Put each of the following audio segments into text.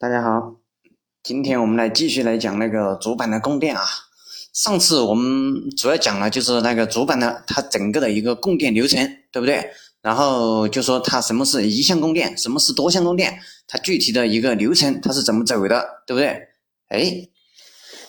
大家好，今天我们来继续来讲那个主板的供电啊。上次我们主要讲了就是那个主板的它整个的一个供电流程，对不对？然后就说它什么是一项供电，什么是多项供电，它具体的一个流程它是怎么走的，对不对？哎，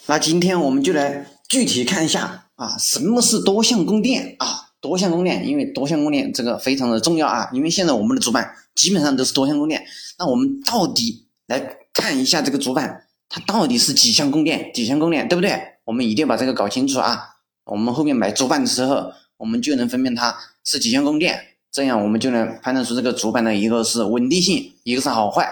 那今天我们就来具体看一下啊，什么是多项供电啊？多项供电，因为多项供电这个非常的重要啊，因为现在我们的主板基本上都是多项供电，那我们到底来？看一下这个主板，它到底是几项供电？几项供电，对不对？我们一定要把这个搞清楚啊！我们后面买主板的时候，我们就能分辨它是几项供电，这样我们就能判断出这个主板的一个是稳定性，一个是好坏。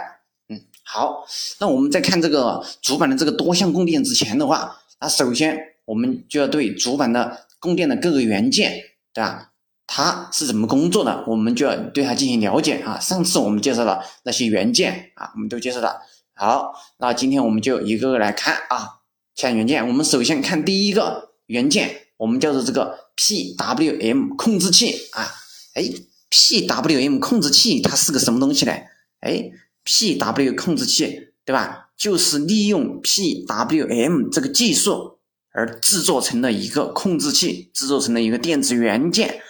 嗯，好，那我们在看这个主板的这个多项供电之前的话，那首先我们就要对主板的供电的各个元件，对吧？它是怎么工作的，我们就要对它进行了解啊！上次我们介绍了那些元件啊，我们都介绍了。好，那今天我们就一个个来看啊，看元件。我们首先看第一个元件，我们叫做这个 PWM 控制器啊。哎，PWM 控制器它是个什么东西呢？哎，PW 控制器对吧？就是利用 PWM 这个技术而制作成的一个控制器，制作成的一个电子元件。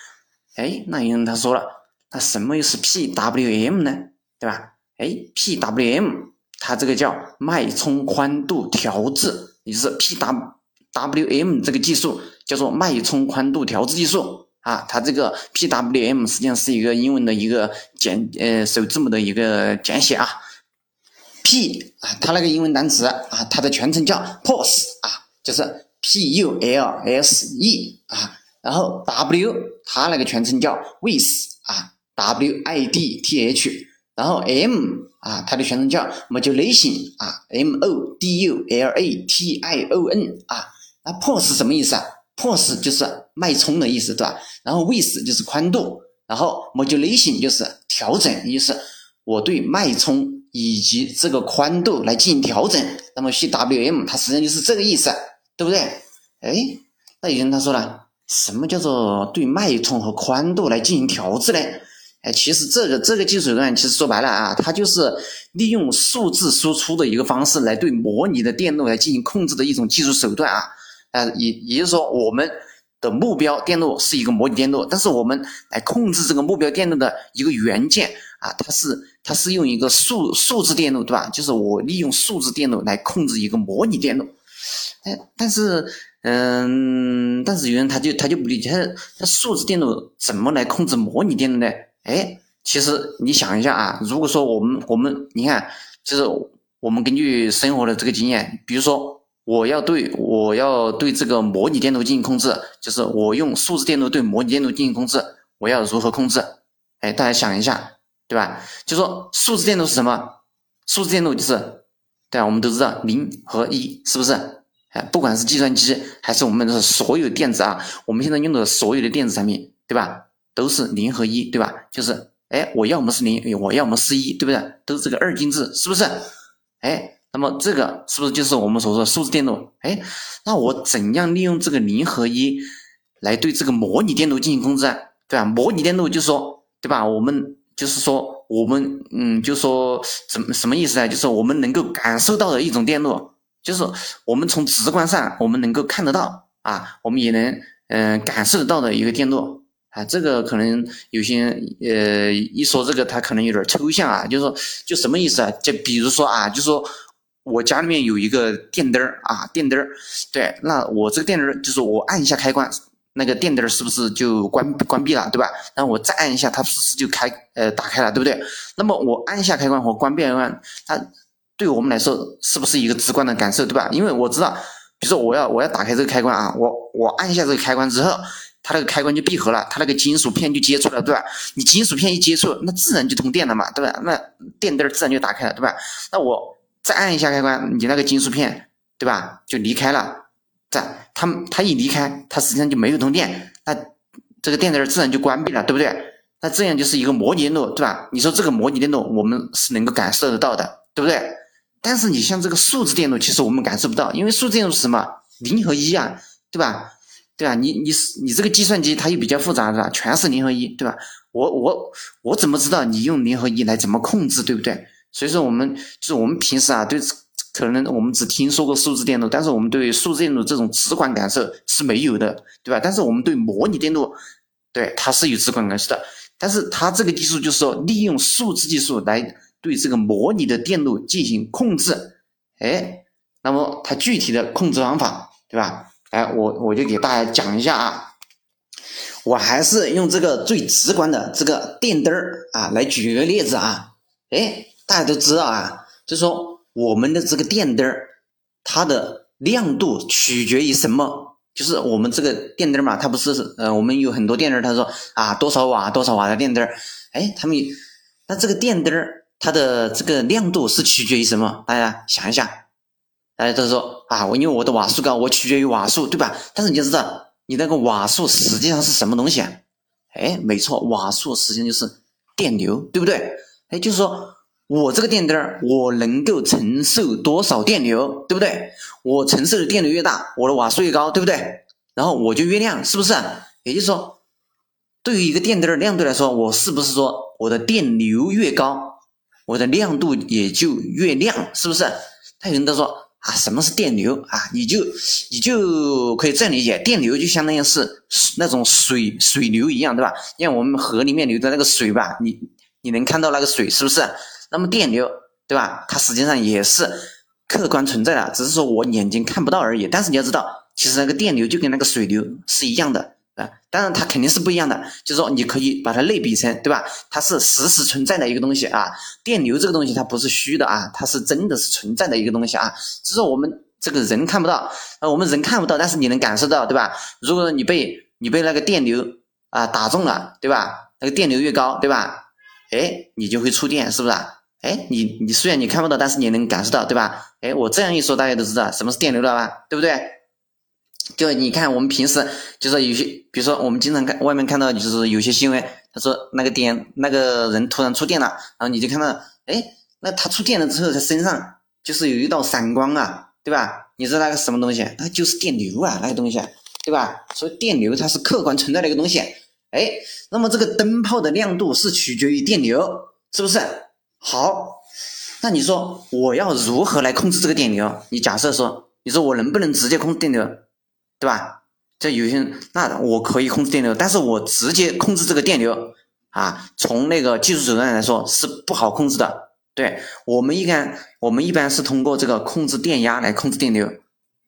哎，那有人他说了，那什么又是 PWM 呢？对吧？哎，PWM。它这个叫脉冲宽度调制，也就是 PWM 这个技术叫做脉冲宽度调制技术啊。它这个 P W M 实际上是一个英文的一个简呃首字母的一个简写啊。P 啊，它那个英文单词啊，它的全称叫 Pulse 啊，就是 P U L S E 啊。然后 W 它那个全称叫 With 啊，W I D T H。然后 M 啊，它的全称叫 modulation 啊，M O D U L A T I O N 啊，那 pulse 什么意思啊？pulse 就是脉冲的意思，对吧？然后 width 就是宽度，然后 modulation 就是调整，意思我对脉冲以及这个宽度来进行调整。那么 P W M 它实际上就是这个意思，对不对？哎，那有人他说了，什么叫做对脉冲和宽度来进行调制呢？哎，其实这个这个技术手段，其实说白了啊，它就是利用数字输出的一个方式来对模拟的电路来进行控制的一种技术手段啊。呃，也也就是说，我们的目标电路是一个模拟电路，但是我们来控制这个目标电路的一个元件啊，它是它是用一个数数字电路，对吧？就是我利用数字电路来控制一个模拟电路。哎，但是，嗯，但是有人他就他就不理解，他他数字电路怎么来控制模拟电路呢？哎，其实你想一下啊，如果说我们我们你看，就是我们根据生活的这个经验，比如说我要对我要对这个模拟电路进行控制，就是我用数字电路对模拟电路进行控制，我要如何控制？哎，大家想一下，对吧？就说数字电路是什么？数字电路就是，对？我们都知道零和一，是不是？哎，不管是计算机还是我们的所有电子啊，我们现在用的所有的电子产品，对吧？都是零和一，对吧？就是，哎，我要么是零，我要么是一，对不对？都是这个二进制，是不是？哎，那么这个是不是就是我们所说的数字电路？哎，那我怎样利用这个零和一来对这个模拟电路进行控制啊？对吧？模拟电路就是说，对吧？我们就是说，我们嗯，就说什么什么意思呢？就是我们能够感受到的一种电路，就是我们从直观上我们能够看得到啊，我们也能嗯感受得到的一个电路。啊，这个可能有些呃，一说这个他可能有点抽象啊，就是说就什么意思啊？就比如说啊，就说我家里面有一个电灯啊，电灯，对，那我这个电灯就是我按一下开关，那个电灯是不是就关关闭了，对吧？然后我再按一下，它是不是就开呃打开了，对不对？那么我按一下开关和关闭开关，它对我们来说是不是一个直观的感受，对吧？因为我知道，比如说我要我要打开这个开关啊，我我按一下这个开关之后。它那个开关就闭合了，它那个金属片就接触了，对吧？你金属片一接触，那自然就通电了嘛，对吧？那电灯自然就打开了，对吧？那我再按一下开关，你那个金属片，对吧？就离开了，在它它一离开，它实际上就没有通电，那这个电灯自然就关闭了，对不对？那这样就是一个模拟电路，对吧？你说这个模拟电路我们是能够感受得到的，对不对？但是你像这个数字电路，其实我们感受不到，因为数字电路是什么？零和一啊，对吧？对吧？你你你这个计算机它又比较复杂，是吧？全是零和一，对吧？我我我怎么知道你用零和一来怎么控制，对不对？所以说我们就是我们平时啊，对可能我们只听说过数字电路，但是我们对数字电路这种直观感受是没有的，对吧？但是我们对模拟电路，对它是有直观感受的。但是它这个技术就是说利用数字技术来对这个模拟的电路进行控制，哎，那么它具体的控制方法，对吧？哎，我我就给大家讲一下啊，我还是用这个最直观的这个电灯儿啊来举个例子啊，哎，大家都知道啊，就是说我们的这个电灯儿，它的亮度取决于什么？就是我们这个电灯嘛，它不是呃，我们有很多电灯，他说啊多少瓦多少瓦的电灯，哎，他们那这个电灯它的这个亮度是取决于什么？大家想一下。大家都说啊，我因为我的瓦数高，我取决于瓦数，对吧？但是你要知道，你那个瓦数实际上是什么东西啊？哎，没错，瓦数实际上就是电流，对不对？哎，就是说我这个电灯我能够承受多少电流，对不对？我承受的电流越大，我的瓦数越高，对不对？然后我就越亮，是不是？也就是说，对于一个电灯的亮度来说，我是不是说我的电流越高，我的亮度也就越亮，是不是？他有人都说。啊，什么是电流啊？你就你就可以这样理解，电流就相当于是那种水水流一样，对吧？像我们河里面流的那个水吧，你你能看到那个水是不是？那么电流，对吧？它实际上也是客观存在的，只是说我眼睛看不到而已。但是你要知道，其实那个电流就跟那个水流是一样的。啊，当然它肯定是不一样的，就是说你可以把它类比成，对吧？它是实时存在的一个东西啊，电流这个东西它不是虚的啊，它是真的是存在的一个东西啊，只是我们这个人看不到，啊，我们人看不到，但是你能感受到，对吧？如果你被你被那个电流啊打中了，对吧？那个电流越高，对吧？哎，你就会触电，是不是？哎，你你虽然你看不到，但是你能感受到，对吧？哎，我这样一说，大家都知道什么是电流了吧？对不对？就你看，我们平时就是有些，比如说我们经常看外面看到，就是有些新闻，他说那个电那个人突然触电了，然后你就看到，哎，那他触电了之后，他身上就是有一道闪光啊，对吧？你知道那个什么东西？那就是电流啊，那个东西，对吧？所以电流它是客观存在的一个东西，哎，那么这个灯泡的亮度是取决于电流，是不是？好，那你说我要如何来控制这个电流？你假设说，你说我能不能直接控制电流？对吧？这有些，那我可以控制电流，但是我直接控制这个电流啊，从那个技术手段来说是不好控制的。对我们一般，我们一般是通过这个控制电压来控制电流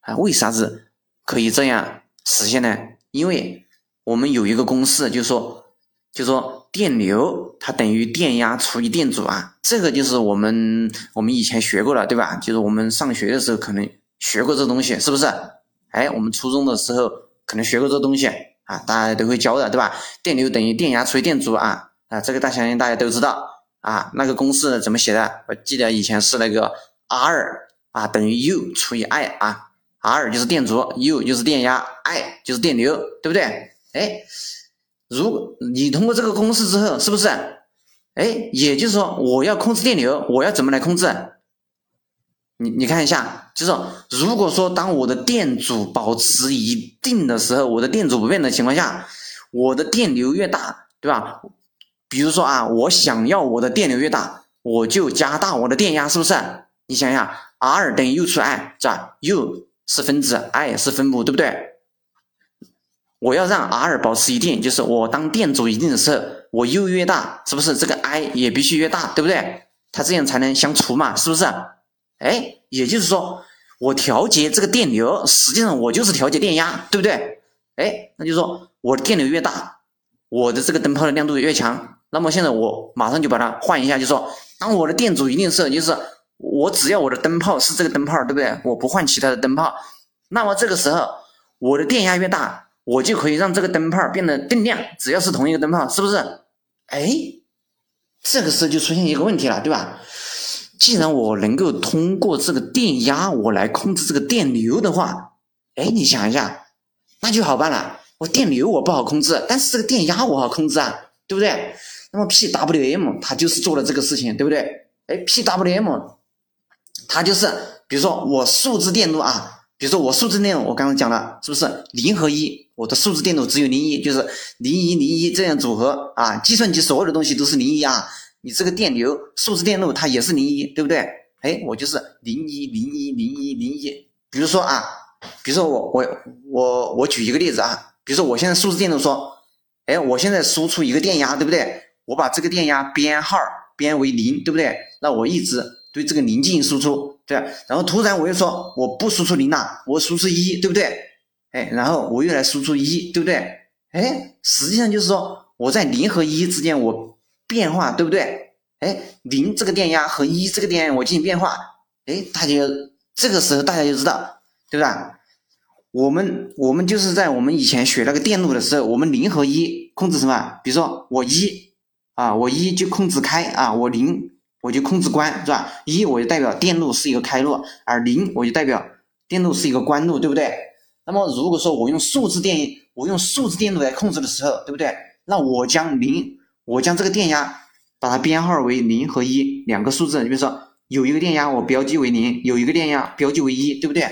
啊。为啥子可以这样实现呢？因为我们有一个公式，就是说，就是说电流它等于电压除以电阻啊。这个就是我们我们以前学过了，对吧？就是我们上学的时候可能学过这东西，是不是？哎，我们初中的时候可能学过这东西啊，大家都会教的，对吧？电流等于电压除以电阻啊啊，这个大相信大家都知道啊。那个公式怎么写的？我记得以前是那个 R 啊等于 U 除以 I 啊，R 就是电阻，U 就是电压，I 就是电流，对不对？哎，如果你通过这个公式之后，是不是？哎，也就是说我要控制电流，我要怎么来控制？你你看一下，就是如果说当我的电阻保持一定的时候，我的电阻不变的情况下，我的电流越大，对吧？比如说啊，我想要我的电流越大，我就加大我的电压，是不是？你想想，R 等于 U 除 I，是吧？U 是分子，I 是分母，对不对？我要让 R 保持一定，就是我当电阻一定的时候，我 U 越大，是不是？这个 I 也必须越大，对不对？它这样才能相除嘛，是不是？哎，也就是说，我调节这个电流，实际上我就是调节电压，对不对？哎，那就是说，我的电流越大，我的这个灯泡的亮度越强。那么现在我马上就把它换一下，就说，当我的电阻一定是，就是我只要我的灯泡是这个灯泡，对不对？我不换其他的灯泡，那么这个时候我的电压越大，我就可以让这个灯泡变得更亮。只要是同一个灯泡，是不是？哎，这个时候就出现一个问题了，对吧？既然我能够通过这个电压我来控制这个电流的话，哎，你想一下，那就好办了。我电流我不好控制，但是这个电压我好控制啊，对不对？那么 PWM 它就是做了这个事情，对不对？哎，PWM 它就是，比如说我数字电路啊，比如说我数字电路，我刚刚讲了，是不是零和一？我的数字电路只有零一，就是零一零一这样组合啊。计算机所有的东西都是零一啊。你这个电流数字电路它也是零一，对不对？哎，我就是零一零一零一零一。比如说啊，比如说我我我我举一个例子啊，比如说我现在数字电路说，哎，我现在输出一个电压，对不对？我把这个电压编号编为零，对不对？那我一直对这个零进行输出，对？然后突然我又说我不输出零了，我输出一，对不对？哎，然后我又来输出一，对不对？哎，实际上就是说我在零和一之间我变化，对不对？哎，零这个电压和一这个电压我进行变化，哎，大家这个时候大家就知道，对吧？我们我们就是在我们以前学那个电路的时候，我们零和一控制什么？比如说我一啊，我一就控制开啊，我零我就控制关，是吧？一我就代表电路是一个开路，而零我就代表电路是一个关路，对不对？那么如果说我用数字电，我用数字电路来控制的时候，对不对？那我将零，我将这个电压把它编号为零和一两个数字。你比如说有一个电压我标记为零，有一个电压标记为一，对不对？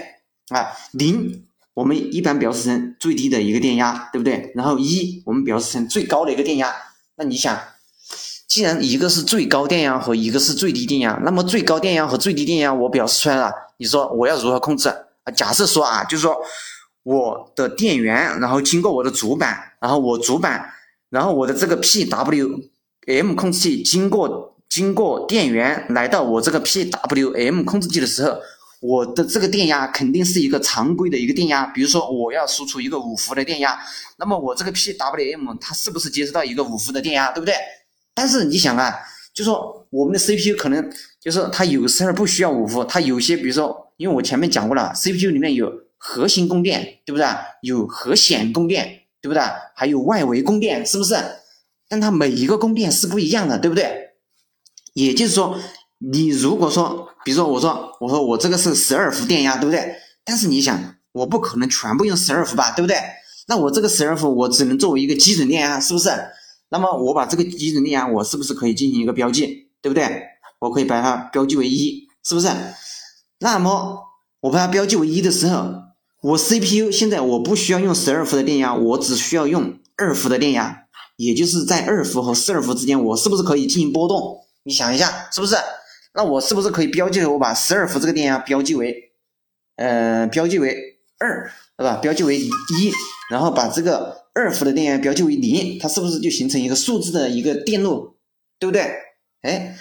啊，零我们一般表示成最低的一个电压，对不对？然后一我们表示成最高的一个电压。那你想，既然一个是最高电压和一个是最低电压，那么最高电压和最低电压我表示出来了，你说我要如何控制啊？假设说啊，就是说。我的电源，然后经过我的主板，然后我主板，然后我的这个 PWM 控制器经过经过电源来到我这个 PWM 控制器的时候，我的这个电压肯定是一个常规的一个电压。比如说我要输出一个五伏的电压，那么我这个 PWM 它是不是接收到一个五伏的电压，对不对？但是你想啊，就说我们的 CPU 可能就是它有时候不需要五伏，它有些比如说，因为我前面讲过了，CPU 里面有。核心供电对不对？有核显供电对不对？还有外围供电是不是？但它每一个供电是不一样的，对不对？也就是说，你如果说，比如说我说我说我这个是十二伏电压，对不对？但是你想，我不可能全部用十二伏吧，对不对？那我这个十二伏我只能作为一个基准电压，是不是？那么我把这个基准电压，我是不是可以进行一个标记，对不对？我可以把它标记为一，是不是？那么我把它标记为一的时候。我 CPU 现在我不需要用十二伏的电压，我只需要用二伏的电压，也就是在二伏和四二伏之间，我是不是可以进行波动？你想一下，是不是？那我是不是可以标记？我把十二伏这个电压标记为，呃，标记为二，对吧？标记为一，然后把这个二伏的电压标记为零，它是不是就形成一个数字的一个电路？对不对？哎，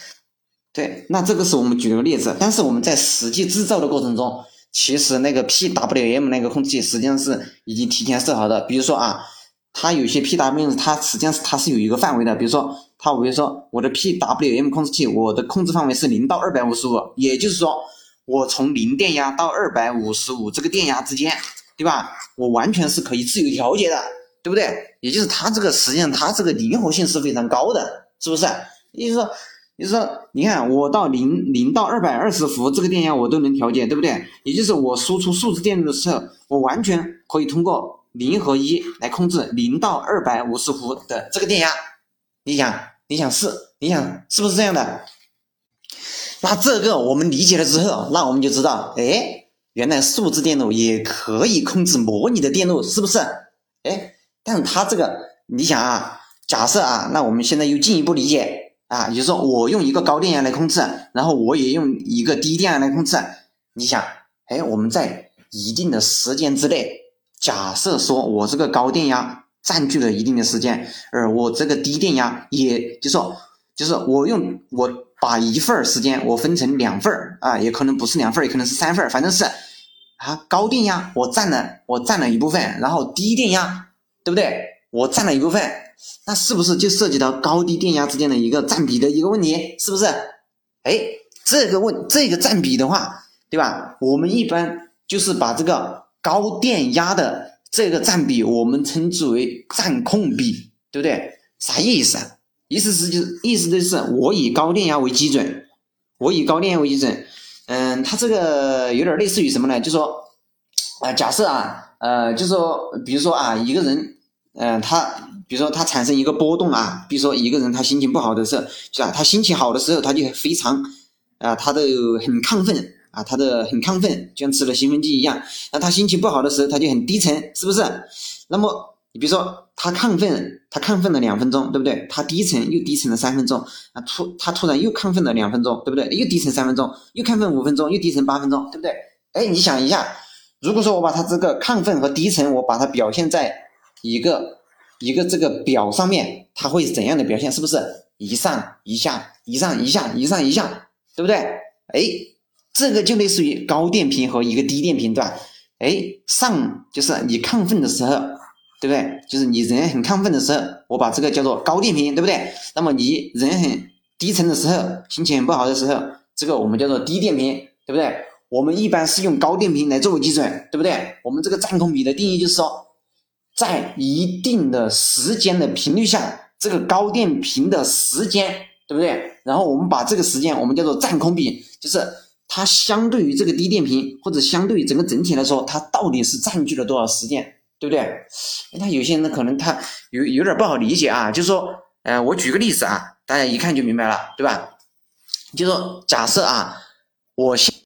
对，那这个是我们举了个例子，但是我们在实际制造的过程中。其实那个 PWM 那个控制器实际上是已经提前设好的，比如说啊，它有些 PWM 它实际上是它是有一个范围的，比如说它比如说我的 PWM 控制器，我的控制范围是零到二百五十五，也就是说我从零电压到二百五十五这个电压之间，对吧？我完全是可以自由调节的，对不对？也就是它这个实际上它这个灵活性是非常高的，是不是？也就是说。就是说，你看我到零零到二百二十伏这个电压我都能调节，对不对？也就是我输出数字电路的时候，我完全可以通过零和一来控制零到二百五十伏的这个电压。你想，你想是，你想是不是这样的？那这个我们理解了之后，那我们就知道，哎，原来数字电路也可以控制模拟的电路，是不是？哎，但是它这个，你想啊，假设啊，那我们现在又进一步理解。啊，也就是说，我用一个高电压来控制，然后我也用一个低电压来控制。你想，哎，我们在一定的时间之内，假设说我这个高电压占据了一定的时间，而我这个低电压，也就是说，就是我用我把一份时间我分成两份啊，也可能不是两份也可能是三份反正是啊，高电压我占了我占了一部分，然后低电压，对不对？我占了一部分。那是不是就涉及到高低电压之间的一个占比的一个问题？是不是？哎，这个问这个占比的话，对吧？我们一般就是把这个高电压的这个占比，我们称之为占控比，对不对？啥意思啊？意思是就是意思就是我以高电压为基准，我以高电压为基准。嗯，它这个有点类似于什么呢？就说啊，假设啊，呃，就说比如说啊，一个人，嗯，他。比如说他产生一个波动啊，比如说一个人他心情不好的时候，是吧？他心情好的时候他就非常啊，他都很亢奋啊，他的很亢奋，就像吃了兴奋剂一样。那他心情不好的时候他就很低沉，是不是？那么你比如说他亢奋，他亢奋了两分钟，对不对？他低沉又低沉了三分钟，啊突他突然又亢奋了两分钟，对不对？又低沉三分钟，又亢奋五分钟，又低沉八分钟，对不对？哎，你想一下，如果说我把他这个亢奋和低沉，我把它表现在一个一个这个表上面，它会怎样的表现？是不是一上一下，一上一下，一上一下，对不对？哎，这个就类似于高电平和一个低电平，对吧？哎，上就是你亢奋的时候。对不对？就是你人很亢奋的时候，我把这个叫做高电平，对不对？那么你人很低沉的时候，心情很不好的时候，这个我们叫做低电平，对不对？我们一般是用高电平来作为基准，对不对？我们这个占空比的定义就是说，在一定的时间的频率下，这个高电平的时间，对不对？然后我们把这个时间我们叫做占空比，就是它相对于这个低电平，或者相对于整个整体来说，它到底是占据了多少时间？对不对？那有些人可能他有有点不好理解啊，就是说，呃，我举个例子啊，大家一看就明白了，对吧？就说假设啊，我现